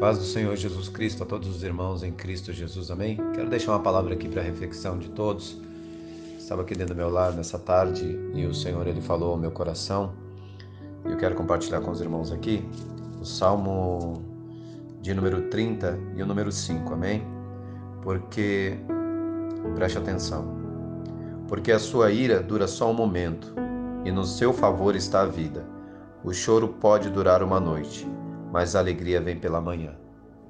Paz do Senhor Jesus Cristo a todos os irmãos em Cristo Jesus, amém? Quero deixar uma palavra aqui para reflexão de todos. Estava aqui dentro do meu lar nessa tarde e o Senhor ele falou ao meu coração. E eu quero compartilhar com os irmãos aqui o Salmo de número 30 e o número 5, amém? Porque preste atenção. Porque a sua ira dura só um momento e no seu favor está a vida. O choro pode durar uma noite mas a alegria vem pela manhã.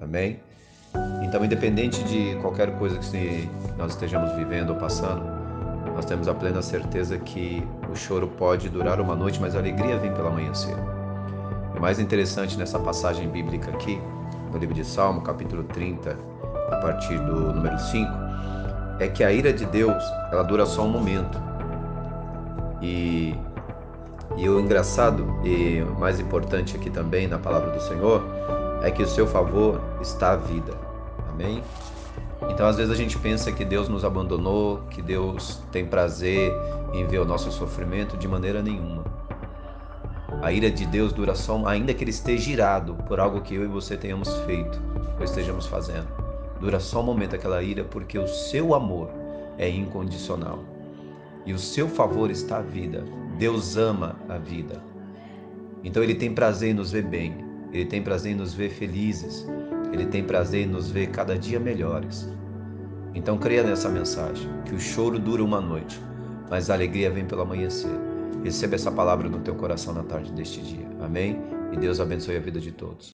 Amém? Então, independente de qualquer coisa que nós estejamos vivendo ou passando, nós temos a plena certeza que o choro pode durar uma noite, mas a alegria vem pela manhã cedo. O mais interessante nessa passagem bíblica aqui, no livro de Salmo, capítulo 30, a partir do número 5, é que a ira de Deus, ela dura só um momento. E e o engraçado e mais importante aqui também na palavra do Senhor é que o seu favor está a vida. Amém? Então, às vezes a gente pensa que Deus nos abandonou, que Deus tem prazer em ver o nosso sofrimento de maneira nenhuma. A ira de Deus dura só, ainda que ele esteja irado por algo que eu e você tenhamos feito ou estejamos fazendo. Dura só um momento aquela ira porque o seu amor é incondicional e o seu favor está à vida. Deus ama a vida. Então ele tem prazer em nos ver bem, ele tem prazer em nos ver felizes, ele tem prazer em nos ver cada dia melhores. Então creia nessa mensagem, que o choro dura uma noite, mas a alegria vem pelo amanhecer. Receba essa palavra no teu coração na tarde deste dia. Amém? E Deus abençoe a vida de todos.